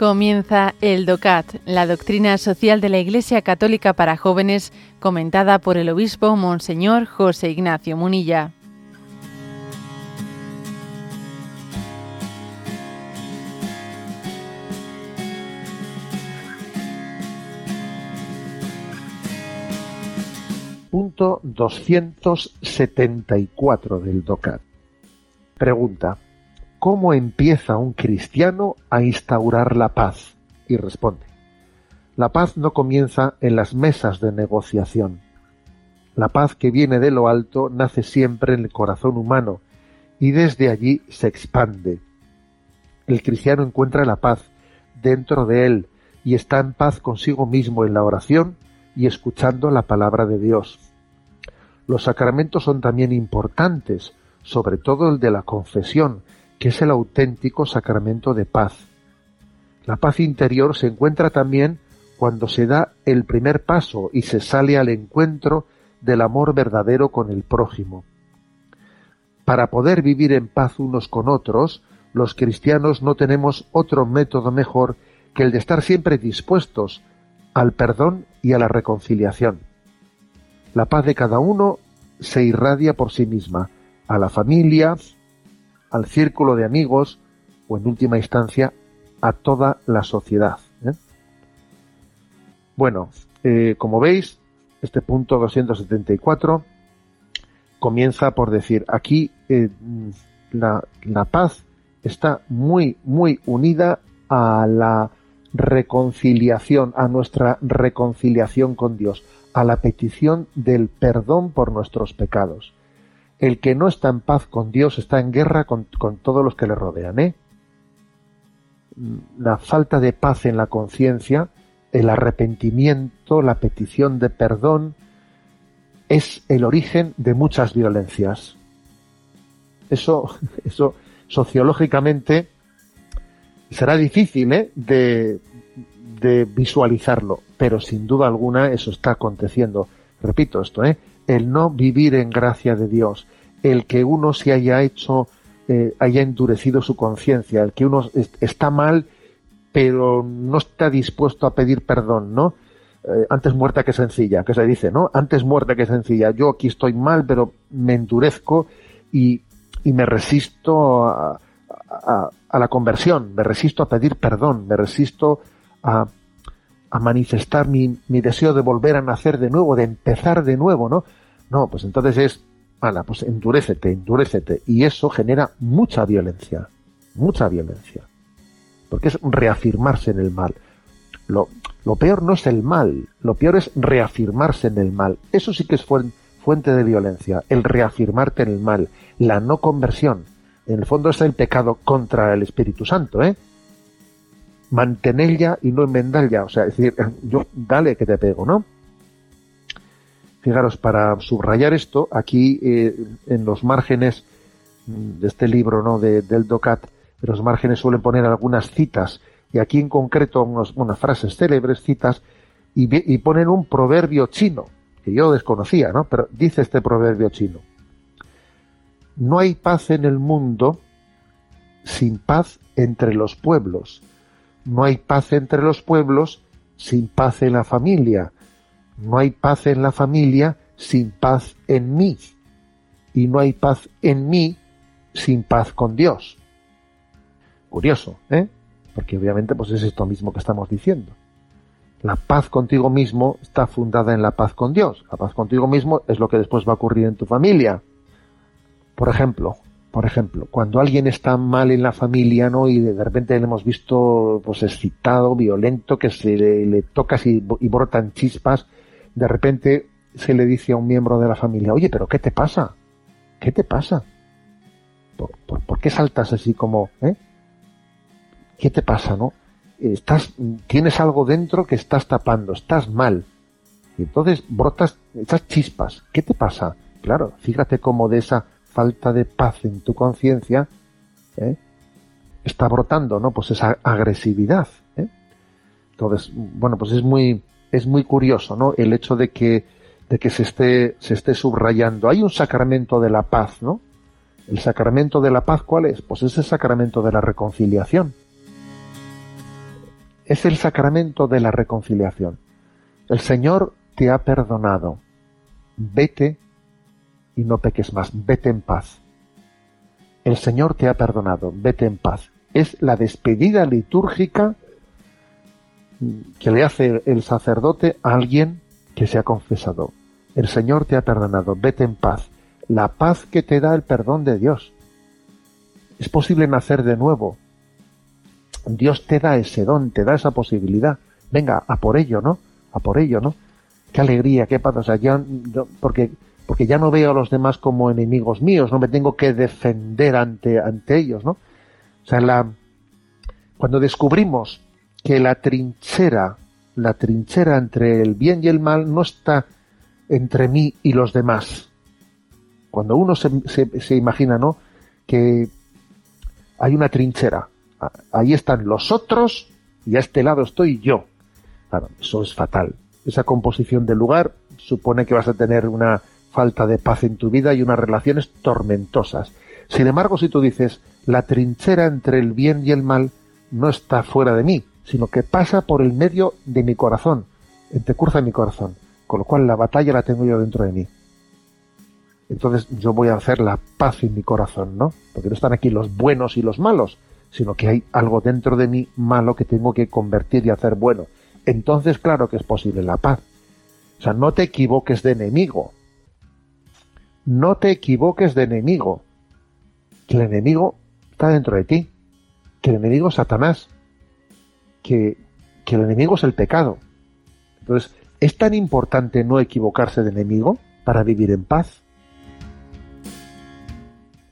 Comienza el DOCAT, la doctrina social de la Iglesia Católica para jóvenes, comentada por el obispo Monseñor José Ignacio Munilla. Punto 274 del DOCAT. Pregunta. ¿Cómo empieza un cristiano a instaurar la paz? Y responde, la paz no comienza en las mesas de negociación. La paz que viene de lo alto nace siempre en el corazón humano y desde allí se expande. El cristiano encuentra la paz dentro de él y está en paz consigo mismo en la oración y escuchando la palabra de Dios. Los sacramentos son también importantes, sobre todo el de la confesión, que es el auténtico sacramento de paz. La paz interior se encuentra también cuando se da el primer paso y se sale al encuentro del amor verdadero con el prójimo. Para poder vivir en paz unos con otros, los cristianos no tenemos otro método mejor que el de estar siempre dispuestos al perdón y a la reconciliación. La paz de cada uno se irradia por sí misma, a la familia, al círculo de amigos o en última instancia a toda la sociedad. ¿eh? Bueno, eh, como veis, este punto 274 comienza por decir, aquí eh, la, la paz está muy, muy unida a la reconciliación, a nuestra reconciliación con Dios, a la petición del perdón por nuestros pecados el que no está en paz con Dios está en guerra con, todos los que le rodean. ¿eh? La falta de paz en la conciencia, el arrepentimiento, la petición de perdón, es el origen de muchas violencias. Eso, eso sociológicamente será difícil ¿eh? de, de visualizarlo, pero sin duda alguna eso está aconteciendo. Repito esto, ¿eh? El no vivir en gracia de Dios, el que uno se haya hecho, eh, haya endurecido su conciencia, el que uno está mal, pero no está dispuesto a pedir perdón, ¿no? Eh, antes muerta que sencilla, que se dice, ¿no? Antes muerta que sencilla. Yo aquí estoy mal, pero me endurezco y, y me resisto a, la conversión, me resisto a pedir perdón, me resisto a, a manifestar mi, mi, deseo de volver a nacer de nuevo, de empezar de nuevo, ¿no? No, pues entonces es, ala, pues endurécete, endurécete. Y eso genera mucha violencia, mucha violencia. Porque es reafirmarse en el mal. Lo, lo peor no es el mal, lo peor es reafirmarse en el mal. Eso sí que es fuente de violencia, el reafirmarte en el mal, la no conversión. En el fondo es el pecado contra el Espíritu Santo, ¿eh? Mantenella y no enmendalla. O sea, es decir, yo dale que te pego, ¿no? Fijaros, para subrayar esto, aquí eh, en los márgenes de este libro ¿no? De, del DOCAT, en los márgenes suelen poner algunas citas, y aquí en concreto unas frases célebres, citas, y, y ponen un proverbio chino, que yo desconocía, ¿no? Pero dice este proverbio chino. No hay paz en el mundo sin paz entre los pueblos. No hay paz entre los pueblos sin paz en la familia no hay paz en la familia sin paz en mí. Y no hay paz en mí sin paz con Dios. Curioso, ¿eh? Porque obviamente pues es esto mismo que estamos diciendo. La paz contigo mismo está fundada en la paz con Dios. La paz contigo mismo es lo que después va a ocurrir en tu familia. Por ejemplo, por ejemplo, cuando alguien está mal en la familia, ¿no? Y de repente le hemos visto, pues, excitado, violento, que se le, toca y, y brotan chispas, de repente se le dice a un miembro de la familia, oye, pero ¿qué te pasa? ¿Qué te pasa? ¿Por, qué saltas así como, eh? ¿Qué te pasa, no? Estás, tienes algo dentro que estás tapando, estás mal. Y entonces brotas esas chispas. ¿Qué te pasa? Claro, fíjate cómo de esa falta de paz en tu conciencia ¿eh? está brotando, ¿no? Pues esa agresividad. ¿eh? Entonces, bueno, pues es muy, es muy curioso, ¿no? El hecho de que, de que se esté, se esté subrayando. Hay un sacramento de la paz, ¿no? El sacramento de la paz, ¿cuál es? Pues es el sacramento de la reconciliación. es el sacramento de la reconciliación. El Señor te ha perdonado. Vete y no peques más. Vete en paz. El Señor te ha perdonado. Vete en paz. Es la despedida litúrgica que le hace el sacerdote a alguien que se ha confesado. El Señor te ha perdonado. Vete en paz. La paz que te da el perdón de Dios. Es posible nacer de nuevo. Dios te da ese don, te da esa posibilidad. Venga, a por ello, ¿no? A por ello, ¿no? Qué alegría, qué paz. O sea, ya, porque, porque ya no veo a los demás como enemigos míos, no me tengo que defender ante, ante ellos, ¿no? O sea, la, cuando descubrimos que la trinchera, la trinchera entre el bien y el mal no está entre mí y los demás. Cuando uno se, se, imagina, ¿no? Que hay una trinchera. Ahí están los otros y a este lado estoy yo. Claro, eso es fatal. Esa composición del lugar supone que vas a tener una falta de paz en tu vida y unas relaciones tormentosas. Sin embargo, si tú dices, la trinchera entre el bien y el mal no está fuera de mí, sino que pasa por el medio de mi corazón, entrecurza mi corazón, con lo cual la batalla la tengo yo dentro de mí entonces yo voy a hacer la paz en mi corazón, ¿no? Porque no están aquí los buenos y los malos, sino que hay algo dentro de mí malo que tengo que convertir y hacer bueno. Entonces, claro que es posible la paz. O sea, no te equivoques de enemigo. No te equivoques de enemigo. Que el enemigo está dentro de ti. Que el enemigo es Satanás. Que, que el enemigo es el pecado. Entonces, ¿es tan importante no equivocarse de enemigo para vivir en paz?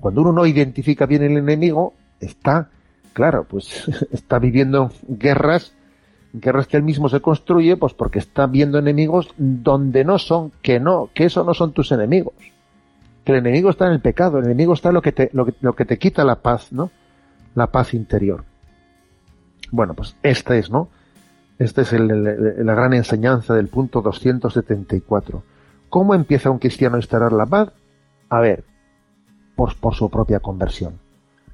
Cuando uno no identifica bien el enemigo, está, claro, pues está viviendo guerras, guerras que él mismo se construye, pues porque está viendo enemigos donde no son, que no, que eso no son tus enemigos. Que el enemigo está en el pecado, el enemigo está en lo que te, lo que, te quita la paz, ¿no? La paz interior. Bueno, pues esta es, ¿no? Esta es la gran enseñanza del punto 274. ¿Cómo empieza un cristiano a instalar la paz? A ver, por, su propia conversión,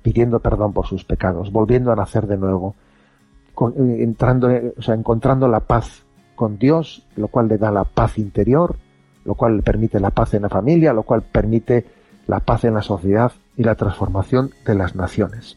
pidiendo perdón por sus pecados, volviendo a nacer de nuevo, eh, entrando, eh, o sea, encontrando la paz con Dios, lo cual le da la paz interior, lo cual le permite la paz en la familia, lo cual permite la paz en la sociedad y la transformación de las naciones.